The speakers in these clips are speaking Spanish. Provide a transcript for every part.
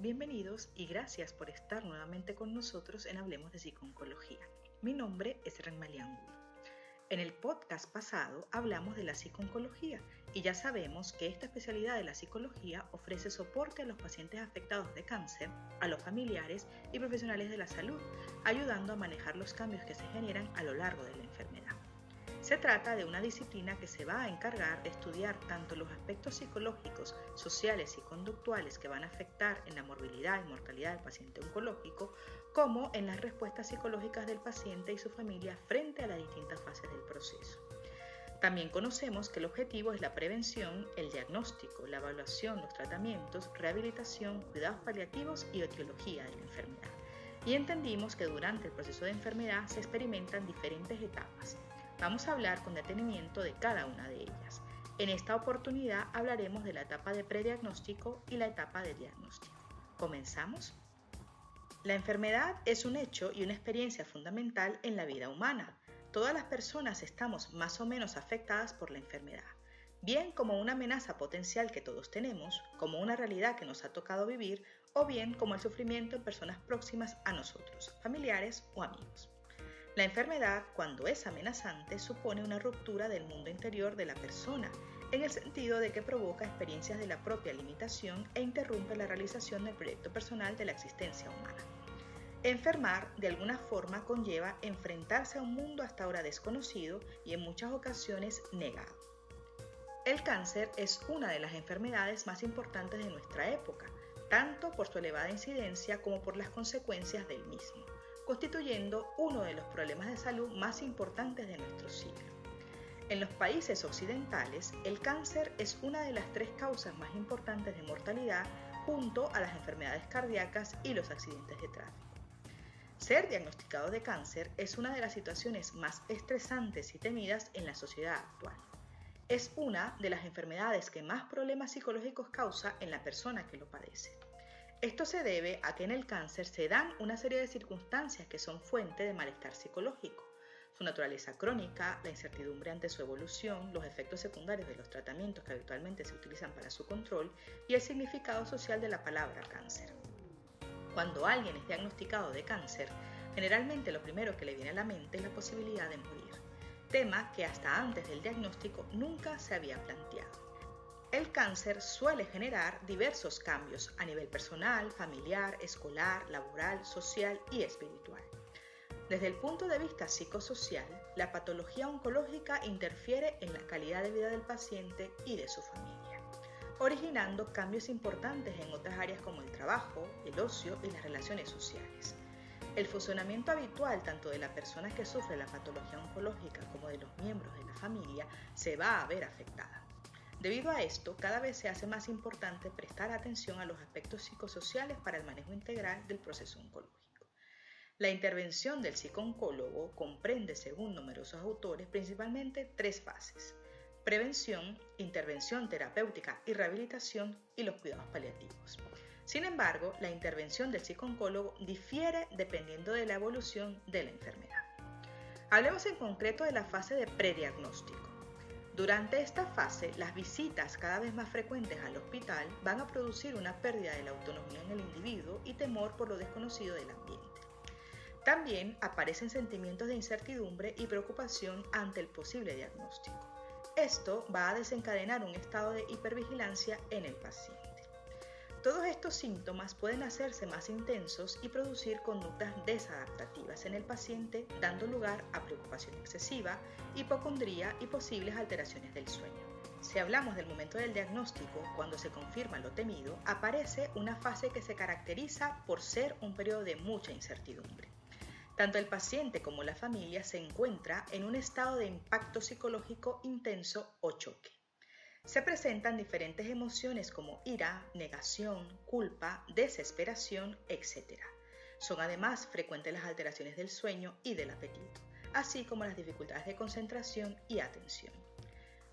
Bienvenidos y gracias por estar nuevamente con nosotros en Hablemos de Psiconcología. Mi nombre es Renmalian En el podcast pasado hablamos de la psiconcología y ya sabemos que esta especialidad de la psicología ofrece soporte a los pacientes afectados de cáncer, a los familiares y profesionales de la salud, ayudando a manejar los cambios que se generan a lo largo de la enfermedad. Se trata de una disciplina que se va a encargar de estudiar tanto los aspectos psicológicos, sociales y conductuales que van a afectar en la morbilidad y mortalidad del paciente oncológico, como en las respuestas psicológicas del paciente y su familia frente a las distintas fases del proceso. También conocemos que el objetivo es la prevención, el diagnóstico, la evaluación, los tratamientos, rehabilitación, cuidados paliativos y etiología de la enfermedad. Y entendimos que durante el proceso de enfermedad se experimentan diferentes etapas Vamos a hablar con detenimiento de cada una de ellas. En esta oportunidad hablaremos de la etapa de prediagnóstico y la etapa de diagnóstico. ¿Comenzamos? La enfermedad es un hecho y una experiencia fundamental en la vida humana. Todas las personas estamos más o menos afectadas por la enfermedad, bien como una amenaza potencial que todos tenemos, como una realidad que nos ha tocado vivir, o bien como el sufrimiento en personas próximas a nosotros, familiares o amigos. La enfermedad, cuando es amenazante, supone una ruptura del mundo interior de la persona, en el sentido de que provoca experiencias de la propia limitación e interrumpe la realización del proyecto personal de la existencia humana. Enfermar de alguna forma conlleva enfrentarse a un mundo hasta ahora desconocido y en muchas ocasiones negado. El cáncer es una de las enfermedades más importantes de nuestra época, tanto por su elevada incidencia como por las consecuencias del mismo constituyendo uno de los problemas de salud más importantes de nuestro siglo. En los países occidentales, el cáncer es una de las tres causas más importantes de mortalidad junto a las enfermedades cardíacas y los accidentes de tráfico. Ser diagnosticado de cáncer es una de las situaciones más estresantes y temidas en la sociedad actual. Es una de las enfermedades que más problemas psicológicos causa en la persona que lo padece. Esto se debe a que en el cáncer se dan una serie de circunstancias que son fuente de malestar psicológico. Su naturaleza crónica, la incertidumbre ante su evolución, los efectos secundarios de los tratamientos que habitualmente se utilizan para su control y el significado social de la palabra cáncer. Cuando alguien es diagnosticado de cáncer, generalmente lo primero que le viene a la mente es la posibilidad de morir, tema que hasta antes del diagnóstico nunca se había planteado. El cáncer suele generar diversos cambios a nivel personal, familiar, escolar, laboral, social y espiritual. Desde el punto de vista psicosocial, la patología oncológica interfiere en la calidad de vida del paciente y de su familia, originando cambios importantes en otras áreas como el trabajo, el ocio y las relaciones sociales. El funcionamiento habitual tanto de la persona que sufre la patología oncológica como de los miembros de la familia se va a ver afectada. Debido a esto, cada vez se hace más importante prestar atención a los aspectos psicosociales para el manejo integral del proceso oncológico. La intervención del psicooncólogo comprende, según numerosos autores, principalmente tres fases. Prevención, intervención terapéutica y rehabilitación y los cuidados paliativos. Sin embargo, la intervención del psicooncólogo difiere dependiendo de la evolución de la enfermedad. Hablemos en concreto de la fase de prediagnóstico. Durante esta fase, las visitas cada vez más frecuentes al hospital van a producir una pérdida de la autonomía en el individuo y temor por lo desconocido del ambiente. También aparecen sentimientos de incertidumbre y preocupación ante el posible diagnóstico. Esto va a desencadenar un estado de hipervigilancia en el paciente. Todos estos síntomas pueden hacerse más intensos y producir conductas desadaptativas en el paciente, dando lugar a preocupación excesiva, hipocondría y posibles alteraciones del sueño. Si hablamos del momento del diagnóstico, cuando se confirma lo temido, aparece una fase que se caracteriza por ser un periodo de mucha incertidumbre. Tanto el paciente como la familia se encuentra en un estado de impacto psicológico intenso o choque se presentan diferentes emociones como ira, negación, culpa, desesperación, etc. Son además frecuentes las alteraciones del sueño y del apetito, así como las dificultades de concentración y atención.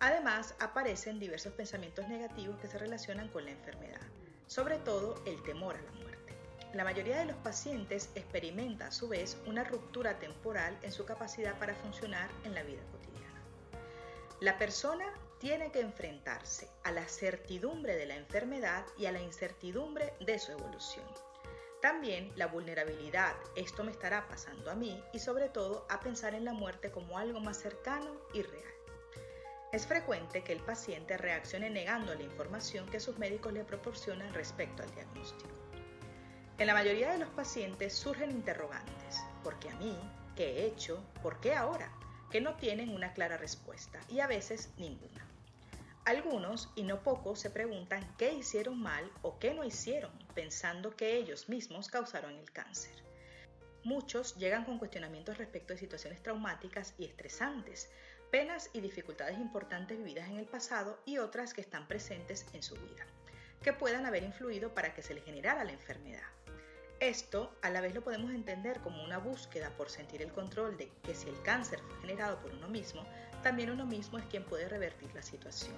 Además, aparecen diversos pensamientos negativos que se relacionan con la enfermedad, sobre todo el temor a la muerte. La mayoría de los pacientes experimenta a su vez una ruptura temporal en su capacidad para funcionar en la vida cotidiana. La persona tiene que enfrentarse a la certidumbre de la enfermedad y a la incertidumbre de su evolución. También la vulnerabilidad, esto me estará pasando a mí, y sobre todo a pensar en la muerte como algo más cercano y real. Es frecuente que el paciente reaccione negando la información que sus médicos le proporcionan respecto al diagnóstico. En la mayoría de los pacientes surgen interrogantes. ¿Por qué a mí? ¿Qué he hecho? ¿Por qué ahora? Que no tienen una clara respuesta y a veces ninguna. Algunos, y no pocos, se preguntan qué hicieron mal o qué no hicieron, pensando que ellos mismos causaron el cáncer. Muchos llegan con cuestionamientos respecto de situaciones traumáticas y estresantes, penas y dificultades importantes vividas en el pasado y otras que están presentes en su vida, que puedan haber influido para que se le generara la enfermedad. Esto a la vez lo podemos entender como una búsqueda por sentir el control de que si el cáncer fue generado por uno mismo, también uno mismo es quien puede revertir la situación.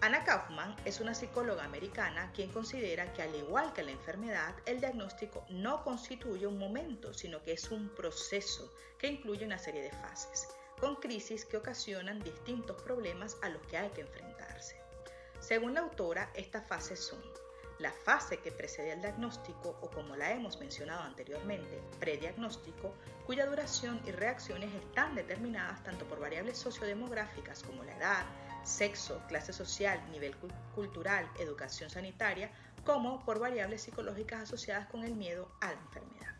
Anna Kaufman es una psicóloga americana quien considera que al igual que la enfermedad, el diagnóstico no constituye un momento, sino que es un proceso que incluye una serie de fases, con crisis que ocasionan distintos problemas a los que hay que enfrentarse. Según la autora, estas fases son la fase que precede al diagnóstico o como la hemos mencionado anteriormente, prediagnóstico, cuya duración y reacciones están determinadas tanto por variables sociodemográficas como la edad, sexo, clase social, nivel cultural, educación sanitaria, como por variables psicológicas asociadas con el miedo a la enfermedad.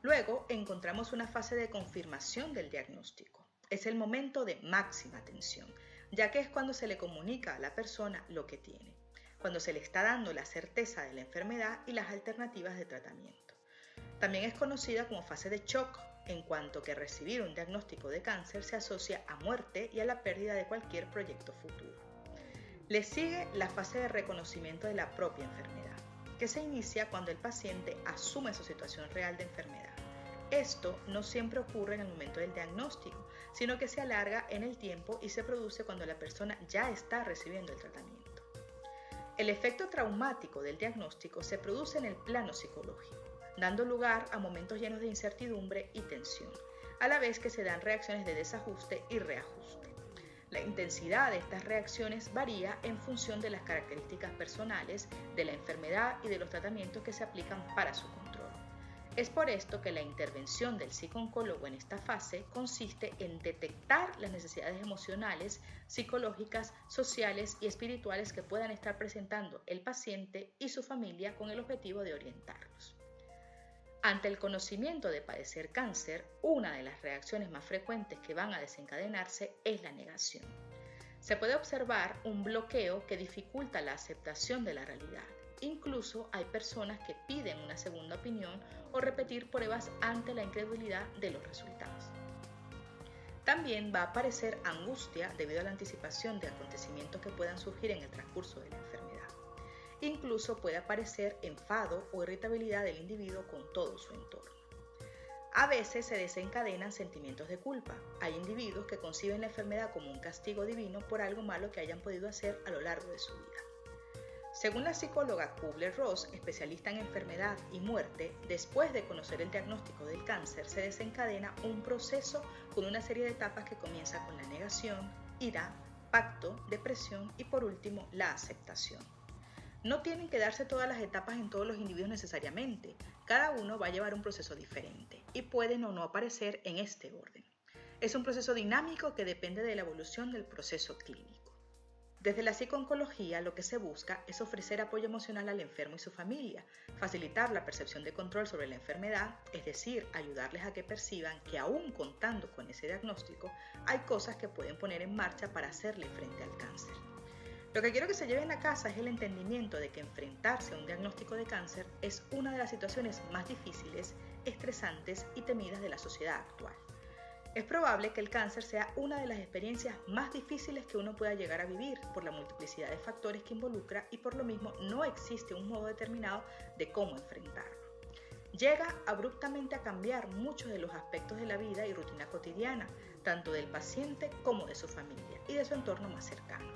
Luego encontramos una fase de confirmación del diagnóstico. Es el momento de máxima atención, ya que es cuando se le comunica a la persona lo que tiene cuando se le está dando la certeza de la enfermedad y las alternativas de tratamiento. También es conocida como fase de shock, en cuanto que recibir un diagnóstico de cáncer se asocia a muerte y a la pérdida de cualquier proyecto futuro. Le sigue la fase de reconocimiento de la propia enfermedad, que se inicia cuando el paciente asume su situación real de enfermedad. Esto no siempre ocurre en el momento del diagnóstico, sino que se alarga en el tiempo y se produce cuando la persona ya está recibiendo el tratamiento. El efecto traumático del diagnóstico se produce en el plano psicológico, dando lugar a momentos llenos de incertidumbre y tensión, a la vez que se dan reacciones de desajuste y reajuste. La intensidad de estas reacciones varía en función de las características personales, de la enfermedad y de los tratamientos que se aplican para su control. Es por esto que la intervención del psicooncólogo en esta fase consiste en detectar las necesidades emocionales, psicológicas, sociales y espirituales que puedan estar presentando el paciente y su familia con el objetivo de orientarlos. Ante el conocimiento de padecer cáncer, una de las reacciones más frecuentes que van a desencadenarse es la negación. Se puede observar un bloqueo que dificulta la aceptación de la realidad Incluso hay personas que piden una segunda opinión o repetir pruebas ante la incredulidad de los resultados. También va a aparecer angustia debido a la anticipación de acontecimientos que puedan surgir en el transcurso de la enfermedad. Incluso puede aparecer enfado o irritabilidad del individuo con todo su entorno. A veces se desencadenan sentimientos de culpa. Hay individuos que conciben la enfermedad como un castigo divino por algo malo que hayan podido hacer a lo largo de su vida. Según la psicóloga Kubler-Ross, especialista en enfermedad y muerte, después de conocer el diagnóstico del cáncer se desencadena un proceso con una serie de etapas que comienza con la negación, ira, pacto, depresión y por último la aceptación. No tienen que darse todas las etapas en todos los individuos necesariamente, cada uno va a llevar un proceso diferente y pueden o no aparecer en este orden. Es un proceso dinámico que depende de la evolución del proceso clínico. Desde la psicooncología lo que se busca es ofrecer apoyo emocional al enfermo y su familia, facilitar la percepción de control sobre la enfermedad, es decir, ayudarles a que perciban que aún contando con ese diagnóstico, hay cosas que pueden poner en marcha para hacerle frente al cáncer. Lo que quiero que se lleven a casa es el entendimiento de que enfrentarse a un diagnóstico de cáncer es una de las situaciones más difíciles, estresantes y temidas de la sociedad actual. Es probable que el cáncer sea una de las experiencias más difíciles que uno pueda llegar a vivir por la multiplicidad de factores que involucra y por lo mismo no existe un modo determinado de cómo enfrentarlo. Llega abruptamente a cambiar muchos de los aspectos de la vida y rutina cotidiana, tanto del paciente como de su familia y de su entorno más cercano.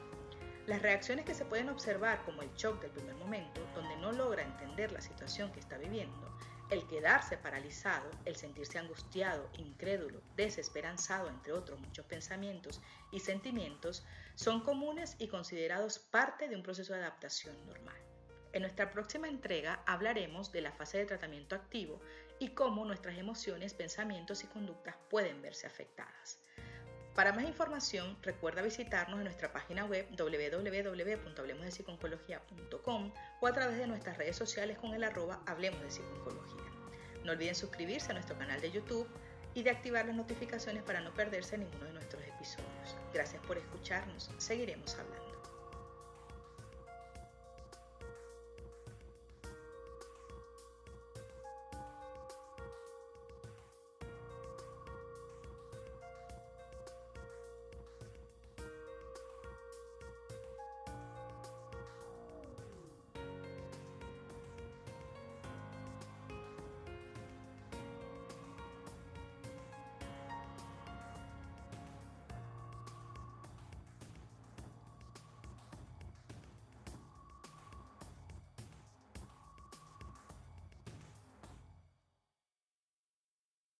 Las reacciones que se pueden observar como el shock del primer momento, donde no logra entender la situación que está viviendo, El quedarse paralizado, el sentirse angustiado, incrédulo, desesperanzado, entre otros muchos pensamientos y sentimientos, son comunes y considerados parte de un proceso de adaptación normal. En nuestra próxima entrega hablaremos de la fase de tratamiento activo y cómo nuestras emociones, pensamientos y conductas pueden verse afectadas. Para más información, recuerda visitarnos en nuestra página web www.hablemosdepsiconcología.com o a través de nuestras redes sociales con el arroba Hablemos de Psiconcología. No olviden suscribirse a nuestro canal de YouTube y de activar las notificaciones para no perderse ninguno de nuestros episodios. Gracias por escucharnos. Seguiremos hablando.